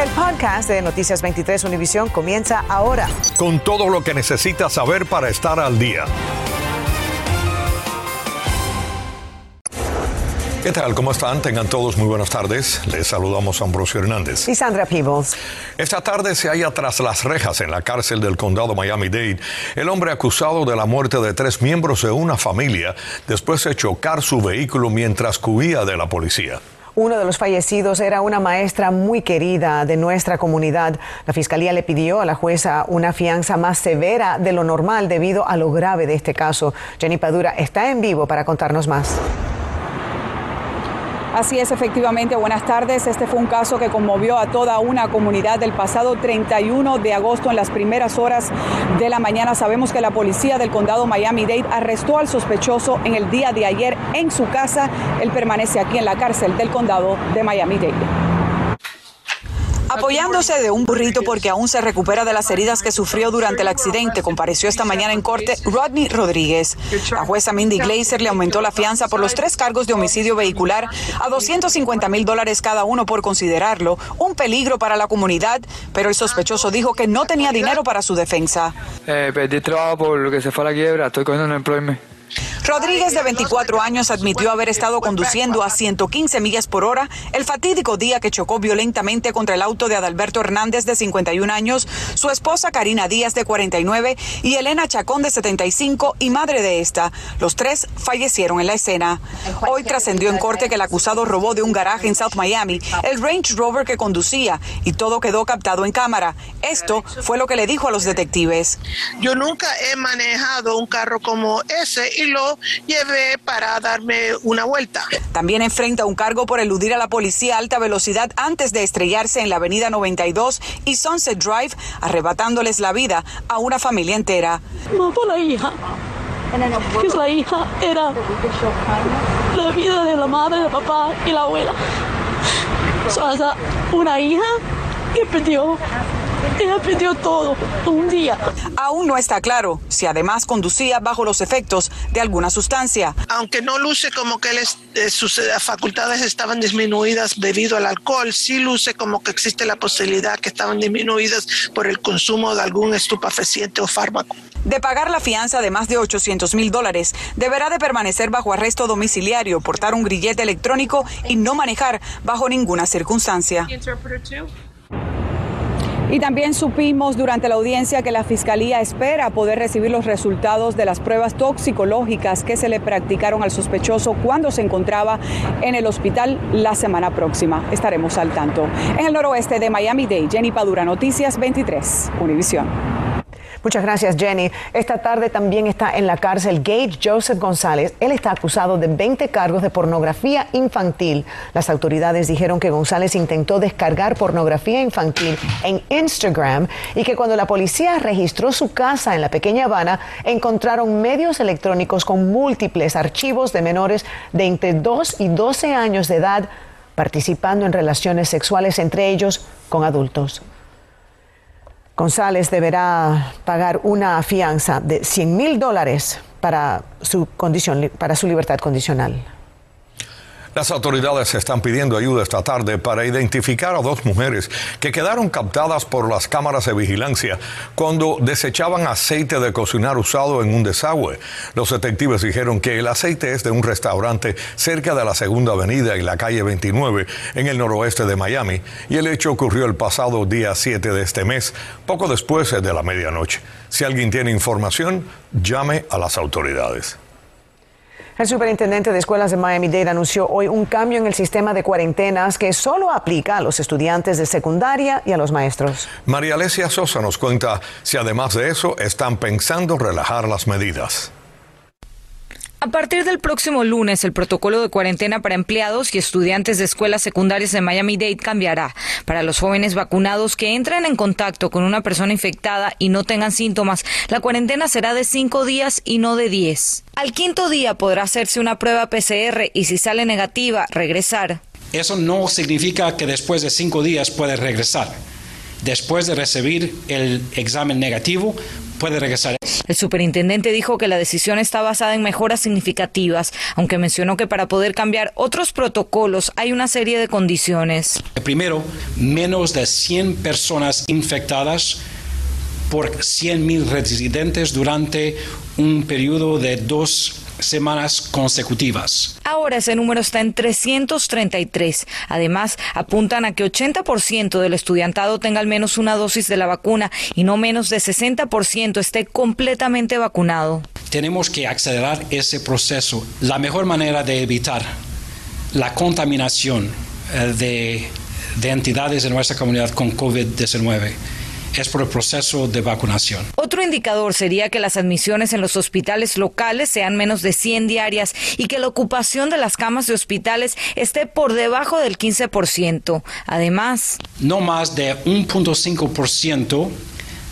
El podcast de Noticias 23 Univisión comienza ahora. Con todo lo que necesitas saber para estar al día. ¿Qué tal? ¿Cómo están? Tengan todos muy buenas tardes. Les saludamos a Ambrosio Hernández. Y Sandra Peebles. Esta tarde se halla tras las rejas en la cárcel del condado Miami-Dade el hombre acusado de la muerte de tres miembros de una familia después de chocar su vehículo mientras huía de la policía. Uno de los fallecidos era una maestra muy querida de nuestra comunidad. La fiscalía le pidió a la jueza una fianza más severa de lo normal debido a lo grave de este caso. Jenny Padura está en vivo para contarnos más. Así es, efectivamente. Buenas tardes. Este fue un caso que conmovió a toda una comunidad del pasado 31 de agosto en las primeras horas de la mañana. Sabemos que la policía del condado Miami-Dade arrestó al sospechoso en el día de ayer en su casa. Él permanece aquí en la cárcel del condado de Miami-Dade apoyándose de un burrito porque aún se recupera de las heridas que sufrió durante el accidente. Compareció esta mañana en corte Rodney Rodríguez. La jueza Mindy Glazer le aumentó la fianza por los tres cargos de homicidio vehicular a 250 mil dólares cada uno por considerarlo un peligro para la comunidad, pero el sospechoso dijo que no tenía dinero para su defensa. Eh, perdí trabajo por lo que se fue a la quiebra, estoy cogiendo un employment. Rodríguez, de 24 años, admitió haber estado conduciendo a 115 millas por hora el fatídico día que chocó violentamente contra el auto de Adalberto Hernández, de 51 años, su esposa Karina Díaz, de 49, y Elena Chacón, de 75, y madre de esta. Los tres fallecieron en la escena. Hoy trascendió en corte que el acusado robó de un garaje en South Miami el Range Rover que conducía y todo quedó captado en cámara. Esto fue lo que le dijo a los detectives. Yo nunca he manejado un carro como ese y lo llevé para darme una vuelta. También enfrenta un cargo por eludir a la policía a alta velocidad antes de estrellarse en la avenida 92 y Sunset Drive, arrebatándoles la vida a una familia entera. Mató la hija. Que la hija era la vida de la madre, el papá y la abuela. una hija que perdió ella perdió todo un día. Aún no está claro si además conducía bajo los efectos de alguna sustancia. Aunque no luce como que eh, sus eh, facultades estaban disminuidas debido al alcohol, sí luce como que existe la posibilidad que estaban disminuidas por el consumo de algún estupefaciente o fármaco. De pagar la fianza de más de 800 mil dólares, deberá de permanecer bajo arresto domiciliario, portar un grillete electrónico y no manejar bajo ninguna circunstancia. Y también supimos durante la audiencia que la Fiscalía espera poder recibir los resultados de las pruebas toxicológicas que se le practicaron al sospechoso cuando se encontraba en el hospital la semana próxima. Estaremos al tanto. En el noroeste de Miami-Dade, Jenny Padura, Noticias 23, Univisión. Muchas gracias, Jenny. Esta tarde también está en la cárcel Gage Joseph González. Él está acusado de 20 cargos de pornografía infantil. Las autoridades dijeron que González intentó descargar pornografía infantil en Instagram y que cuando la policía registró su casa en la pequeña Habana, encontraron medios electrónicos con múltiples archivos de menores de entre 2 y 12 años de edad participando en relaciones sexuales entre ellos con adultos. González deberá pagar una fianza de 100 mil dólares para su, condición, para su libertad condicional. Las autoridades están pidiendo ayuda esta tarde para identificar a dos mujeres que quedaron captadas por las cámaras de vigilancia cuando desechaban aceite de cocinar usado en un desagüe. Los detectives dijeron que el aceite es de un restaurante cerca de la Segunda Avenida y la calle 29 en el noroeste de Miami y el hecho ocurrió el pasado día 7 de este mes, poco después de la medianoche. Si alguien tiene información, llame a las autoridades. El superintendente de escuelas de Miami-Dade anunció hoy un cambio en el sistema de cuarentenas que solo aplica a los estudiantes de secundaria y a los maestros. María Alesia Sosa nos cuenta si además de eso están pensando relajar las medidas. A partir del próximo lunes, el protocolo de cuarentena para empleados y estudiantes de escuelas secundarias de Miami-Dade cambiará. Para los jóvenes vacunados que entren en contacto con una persona infectada y no tengan síntomas, la cuarentena será de cinco días y no de diez. Al quinto día podrá hacerse una prueba PCR y si sale negativa, regresar. Eso no significa que después de cinco días puede regresar. después de recibir el examen negativo, puede regresar. El superintendente dijo que la decisión está basada en mejoras significativas, aunque mencionó que para poder cambiar otros protocolos hay una serie de condiciones. Primero, menos de 100 personas infectadas por 100.000 residentes durante un periodo de dos semanas consecutivas. Ahora ese número está en 333. Además, apuntan a que 80% del estudiantado tenga al menos una dosis de la vacuna y no menos de 60% esté completamente vacunado. Tenemos que acelerar ese proceso. La mejor manera de evitar la contaminación eh, de, de entidades de nuestra comunidad con COVID-19 es por el proceso de vacunación. Otro indicador sería que las admisiones en los hospitales locales sean menos de 100 diarias y que la ocupación de las camas de hospitales esté por debajo del 15%. Además, no más de 1.5%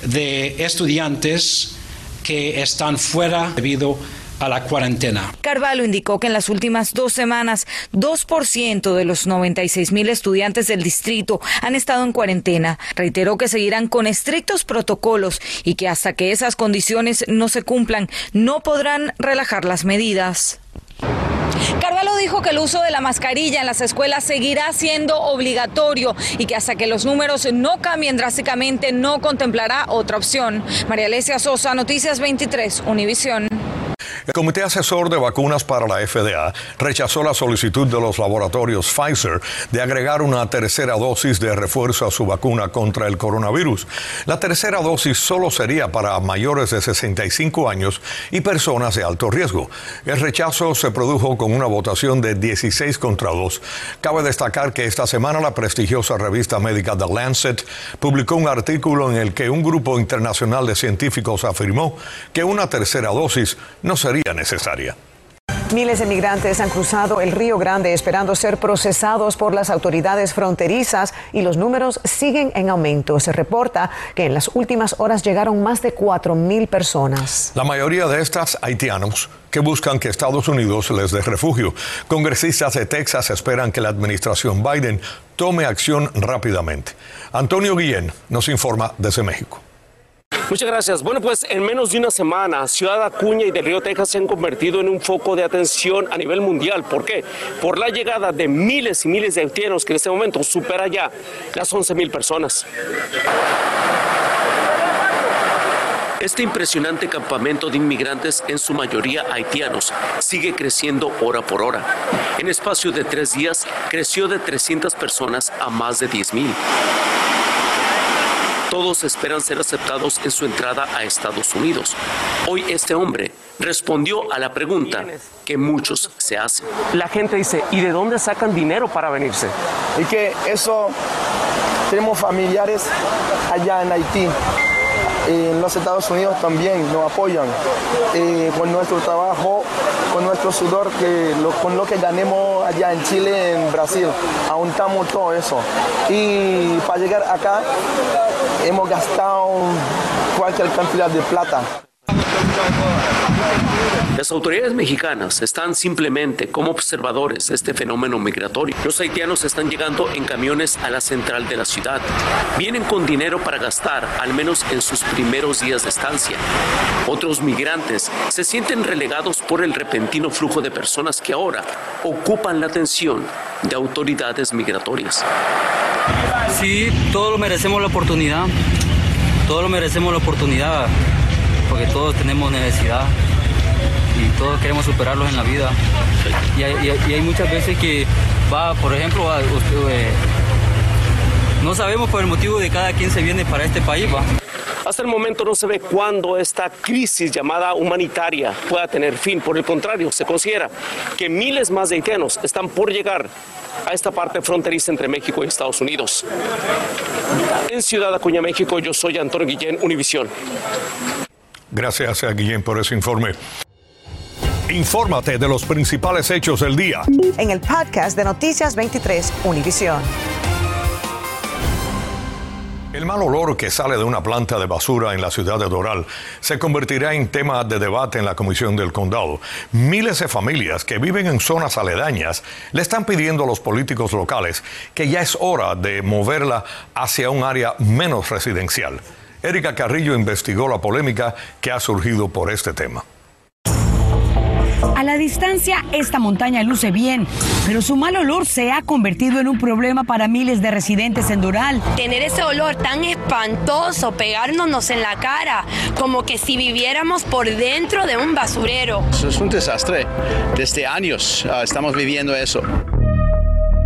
de estudiantes que están fuera debido a a la cuarentena. Carvalho indicó que en las últimas dos semanas, 2% de los 96 mil estudiantes del distrito han estado en cuarentena. Reiteró que seguirán con estrictos protocolos y que hasta que esas condiciones no se cumplan, no podrán relajar las medidas. Carvalho dijo que el uso de la mascarilla en las escuelas seguirá siendo obligatorio y que hasta que los números no cambien drásticamente no contemplará otra opción. María Alesia Sosa, Noticias 23, Univisión. El Comité Asesor de Vacunas para la FDA rechazó la solicitud de los laboratorios Pfizer de agregar una tercera dosis de refuerzo a su vacuna contra el coronavirus. La tercera dosis solo sería para mayores de 65 años y personas de alto riesgo. El rechazo se produjo con una votación de 16 contra 2. Cabe destacar que esta semana la prestigiosa revista médica The Lancet publicó un artículo en el que un grupo internacional de científicos afirmó que una tercera dosis no sería necesaria. Miles de migrantes han cruzado el Río Grande esperando ser procesados por las autoridades fronterizas y los números siguen en aumento. Se reporta que en las últimas horas llegaron más de 4 mil personas. La mayoría de estas haitianos que buscan que Estados Unidos les dé refugio. Congresistas de Texas esperan que la administración Biden tome acción rápidamente. Antonio Guillén nos informa desde México. Muchas gracias. Bueno, pues en menos de una semana, Ciudad Acuña y Del Río, Texas se han convertido en un foco de atención a nivel mundial. ¿Por qué? Por la llegada de miles y miles de haitianos que en este momento supera ya las 11 mil personas. Este impresionante campamento de inmigrantes, en su mayoría haitianos, sigue creciendo hora por hora. En espacio de tres días, creció de 300 personas a más de 10 mil. Todos esperan ser aceptados en su entrada a Estados Unidos. Hoy este hombre respondió a la pregunta que muchos se hacen. La gente dice, ¿y de dónde sacan dinero para venirse? Y que eso, tenemos familiares allá en Haití en los Estados Unidos también nos apoyan eh, con nuestro trabajo, con nuestro sudor, que con lo que ganemos allá en Chile, en Brasil. Aguantamos todo eso. Y para llegar acá hemos gastado cualquier cantidad de plata. Las autoridades mexicanas están simplemente como observadores de este fenómeno migratorio. Los haitianos están llegando en camiones a la central de la ciudad. Vienen con dinero para gastar, al menos en sus primeros días de estancia. Otros migrantes se sienten relegados por el repentino flujo de personas que ahora ocupan la atención de autoridades migratorias. Sí, todos merecemos la oportunidad. Todos merecemos la oportunidad porque todos tenemos necesidad y todos queremos superarlos en la vida. Y hay, muchas veces que va, por ejemplo, eh, no sabemos por el motivo de cada quien se viene para este país. ¿va? Hasta el momento no se ve cuándo esta crisis llamada humanitaria pueda tener fin. Por el contrario, se considera que miles más de haitianos están por llegar a esta parte fronteriza entre México y Estados Unidos. En Ciudad Acuña, México, yo soy Antonio Guillén, Univisión. Gracias a Guillén por ese informe. Infórmate de los principales hechos del día. En el podcast de Noticias 23, Univisión. El mal olor que sale de una planta de basura en la ciudad de Doral se convertirá en tema de debate en la Comisión del Condado. Miles de familias que viven en zonas aledañas le están pidiendo a los políticos locales que ya es hora de moverla hacia un área menos residencial. Erika Carrillo investigó la polémica que ha surgido por este tema. A la distancia, esta montaña luce bien, pero su mal olor se ha convertido en un problema para miles de residentes en Doral. Tener ese olor tan espantoso, pegárnosnos en la cara, como que si viviéramos por dentro de un basurero. Eso es un desastre. Desde años ah, estamos viviendo eso.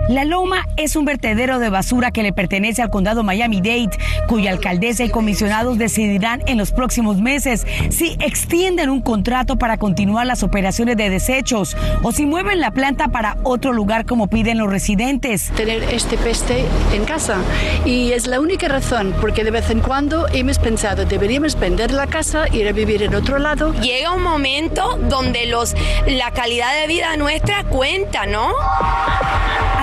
La Loma es un vertedero de basura que le pertenece al condado Miami-Dade, cuya alcaldesa y comisionados decidirán en los próximos meses si extienden un contrato para continuar las operaciones de desechos o si mueven la planta para otro lugar como piden los residentes. Tener este peste en casa y es la única razón porque de vez en cuando hemos pensado deberíamos vender la casa, ir a vivir en otro lado. Llega un momento donde los, la calidad de vida nuestra cuenta, ¿no?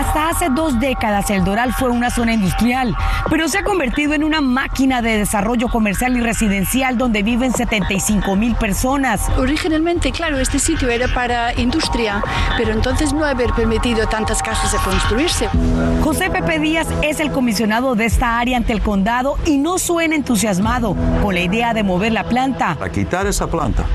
Hasta hace dos décadas el Doral fue una zona industrial, pero se ha convertido en una máquina de desarrollo comercial y residencial donde viven 75 mil personas. Originalmente, claro, este sitio era para industria, pero entonces no haber permitido tantas casas de construirse. José Pepe Díaz es el comisionado de esta área ante el condado y no suena entusiasmado con la idea de mover la planta. A quitar esa planta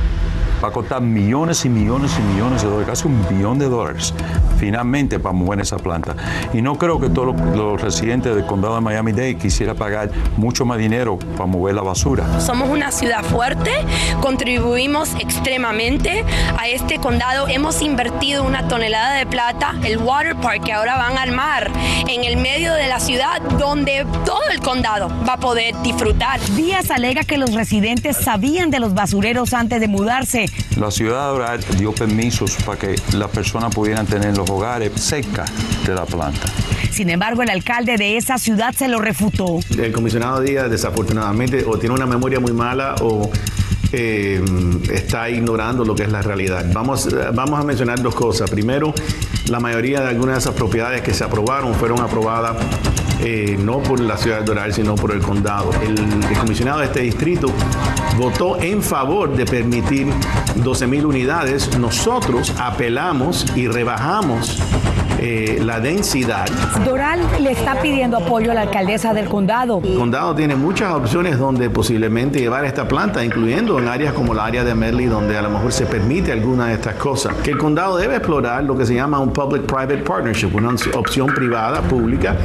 va a costar millones y millones y millones de dólares, casi un billón de dólares, finalmente para mover esa planta. Y no creo que todos los, residentes del condado de Miami-Dade quisieran pagar mucho más dinero para mover la basura. Somos una ciudad fuerte, contribuimos extremadamente a este condado. Hemos invertido una tonelada de plata, el water park que ahora van a armar en el medio de la ciudad donde todo el condado va a poder disfrutar. Díaz alega que los residentes sabían de los basureros antes de mudarse la ciudad Doral dio permisos para que las personas pudieran tener los hogares cerca de la planta. Sin embargo, el alcalde de esa ciudad se lo refutó. El comisionado Díaz, desafortunadamente, o tiene una memoria muy mala o eh, está ignorando lo que es la realidad. Vamos, vamos a mencionar dos cosas. Primero, la mayoría de algunas de esas propiedades que se aprobaron fueron aprobadas eh, no por la ciudad de Doral, sino por el condado. El, el, comisionado de este distrito votó en favor de permitir 12 mil unidades. Nosotros apelamos y rebajamos eh, la densidad. Doral le está pidiendo apoyo a la alcaldesa del condado. El condado tiene muchas opciones donde posiblemente llevar esta planta, incluyendo en áreas como la área de Merley, donde a lo mejor se permite alguna de estas cosas. Que el condado debe explorar lo que se llama un public-private partnership, una opción privada, pública,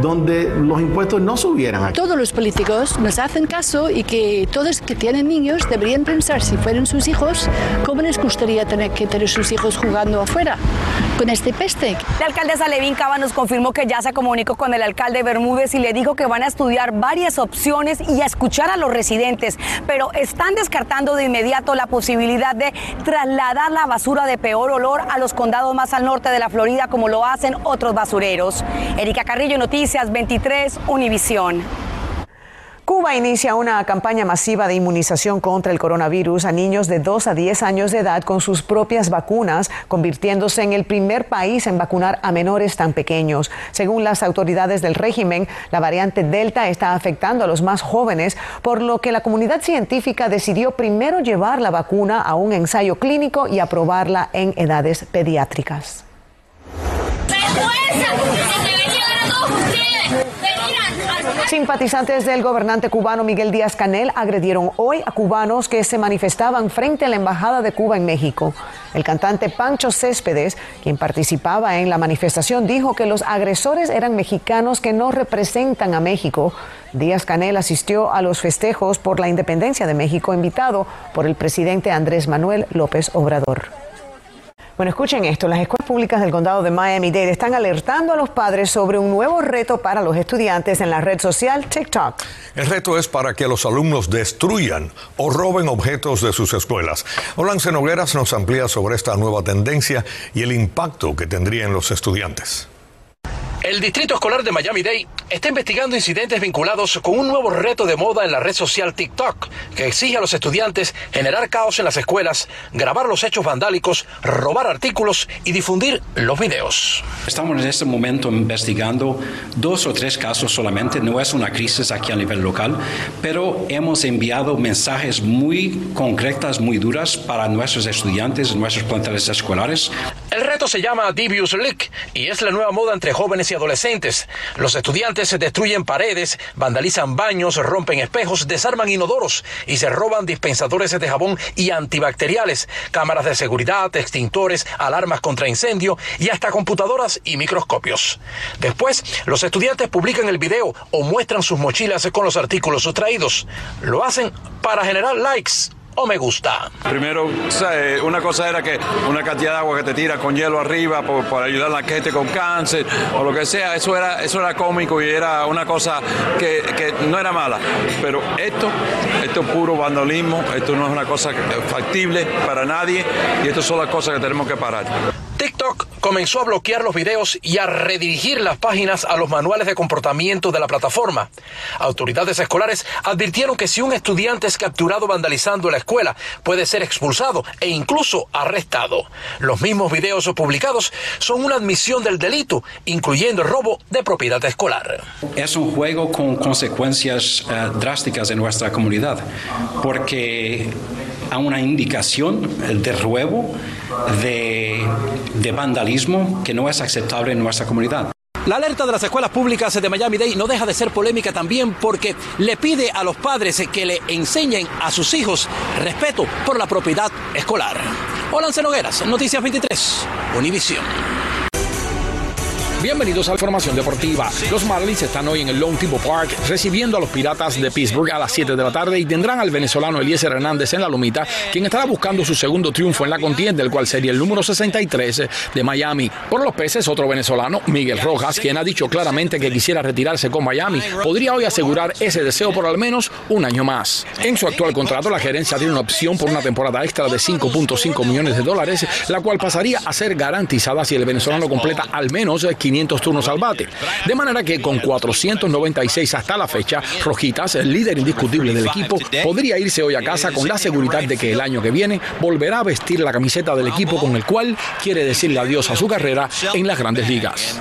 donde los impuestos no subieran. Aquí. Todos los políticos nos hacen caso y que todos que tienen niños deberían pensar si fueran sus hijos, cómo les gustaría tener que tener sus hijos jugando afuera con este peste. La alcaldesa Levín Cava nos confirmó que ya se comunicó con el alcalde Bermúdez y le dijo que van a estudiar varias opciones y a escuchar a los residentes, pero están descartando de inmediato la posibilidad de trasladar la basura de peor olor a los condados más al norte de la Florida como lo hacen otros basureros. Erika Carrillo, Noticias 23, Univisión. Cuba inicia una campaña masiva de inmunización contra el coronavirus a niños de 2 a 10 años de edad con sus propias vacunas, convirtiéndose en el primer país en vacunar a menores tan pequeños. Según las autoridades del régimen, la variante Delta está afectando a los más jóvenes, por lo que la comunidad científica decidió primero llevar la vacuna a un ensayo clínico y aprobarla en edades pediátricas. Simpatizantes del gobernante cubano Miguel Díaz Canel agredieron hoy a cubanos que se manifestaban frente a la Embajada de Cuba en México. El cantante Pancho Céspedes, quien participaba en la manifestación, dijo que los agresores eran mexicanos que no representan a México. Díaz Canel asistió a los festejos por la independencia de México, invitado por el presidente Andrés Manuel López Obrador. Bueno, escuchen esto. Las escuelas públicas del condado de Miami-Dade están alertando a los padres sobre un nuevo reto para los estudiantes en la red social TikTok. El reto es para que los alumnos destruyan o roben objetos de sus escuelas. Olance Nogueras nos amplía sobre esta nueva tendencia y el impacto que tendría en los estudiantes. El Distrito Escolar de Miami-Dade está investigando incidentes vinculados con un nuevo reto de moda en la red social TikTok, que exige a los estudiantes generar caos en las escuelas, grabar los hechos vandálicos, robar artículos y difundir los videos. Estamos en este momento investigando dos o tres casos solamente, no es una crisis aquí a nivel local, pero hemos enviado mensajes muy concretas, muy duras para nuestros estudiantes, nuestros planteles escolares. El reto se llama Devious Leak y es la nueva moda entre jóvenes y adolescentes. Los estudiantes destruyen paredes, vandalizan baños, rompen espejos, desarman inodoros y se roban dispensadores de jabón y antibacteriales, cámaras de seguridad, extintores, alarmas contra incendio y hasta computadoras y microscopios. Después, los estudiantes publican el video o muestran sus mochilas con los artículos sustraídos. Lo hacen para generar likes o me gusta. Primero, una cosa era que una cantidad de agua que te tira con hielo arriba por, ayudar a la gente con cáncer o lo que sea, eso era, eso era cómico y era una cosa que, que no era mala. Pero esto, esto es puro vandalismo, esto no es una cosa factible para nadie y esto son las cosas que tenemos que parar. TikTok comenzó a bloquear los videos y a redirigir las páginas a los manuales de comportamiento de la plataforma. Autoridades escolares advirtieron que si un estudiante es capturado vandalizando la escuela, puede ser expulsado e incluso arrestado. Los mismos videos publicados son una admisión del delito, incluyendo el robo de propiedad escolar. Es un juego con consecuencias eh, drásticas en nuestra comunidad, porque a una indicación de robo, de, de vandalismo que no es aceptable en nuestra comunidad. La alerta de las escuelas públicas de Miami-Dade no deja de ser polémica también porque le pide a los padres que le enseñen a sus hijos respeto por la propiedad escolar. Hola, Nogueras, Noticias 23, Univisión. Bienvenidos a la información deportiva. Los Marlins están hoy en el Lone Tipo Park recibiendo a los Piratas de Pittsburgh a las 7 de la tarde y tendrán al venezolano Eliezer Hernández en la lomita, quien estará buscando su segundo triunfo en la contienda, el cual sería el número 63 de Miami. Por los peces, otro venezolano, Miguel Rojas, quien ha dicho claramente que quisiera retirarse con Miami, podría hoy asegurar ese deseo por al menos un año más. En su actual contrato, la gerencia tiene una opción por una temporada extra de 5.5 millones de dólares, la cual pasaría a ser garantizada si el venezolano completa al menos 15 500 turnos al bate. De manera que con 496 hasta la fecha, Rojitas, el líder indiscutible del equipo, podría irse hoy a casa con la seguridad de que el año que viene volverá a vestir la camiseta del equipo con el cual quiere decirle adiós a su carrera en las grandes ligas.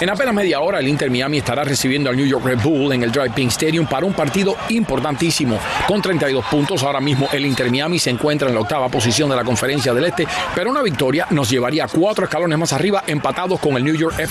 En apenas media hora, el Inter Miami estará recibiendo al New York Red Bull en el Drive Pink Stadium para un partido importantísimo. Con 32 puntos, ahora mismo el Inter Miami se encuentra en la octava posición de la conferencia del Este, pero una victoria nos llevaría cuatro escalones más arriba, empatados con el New York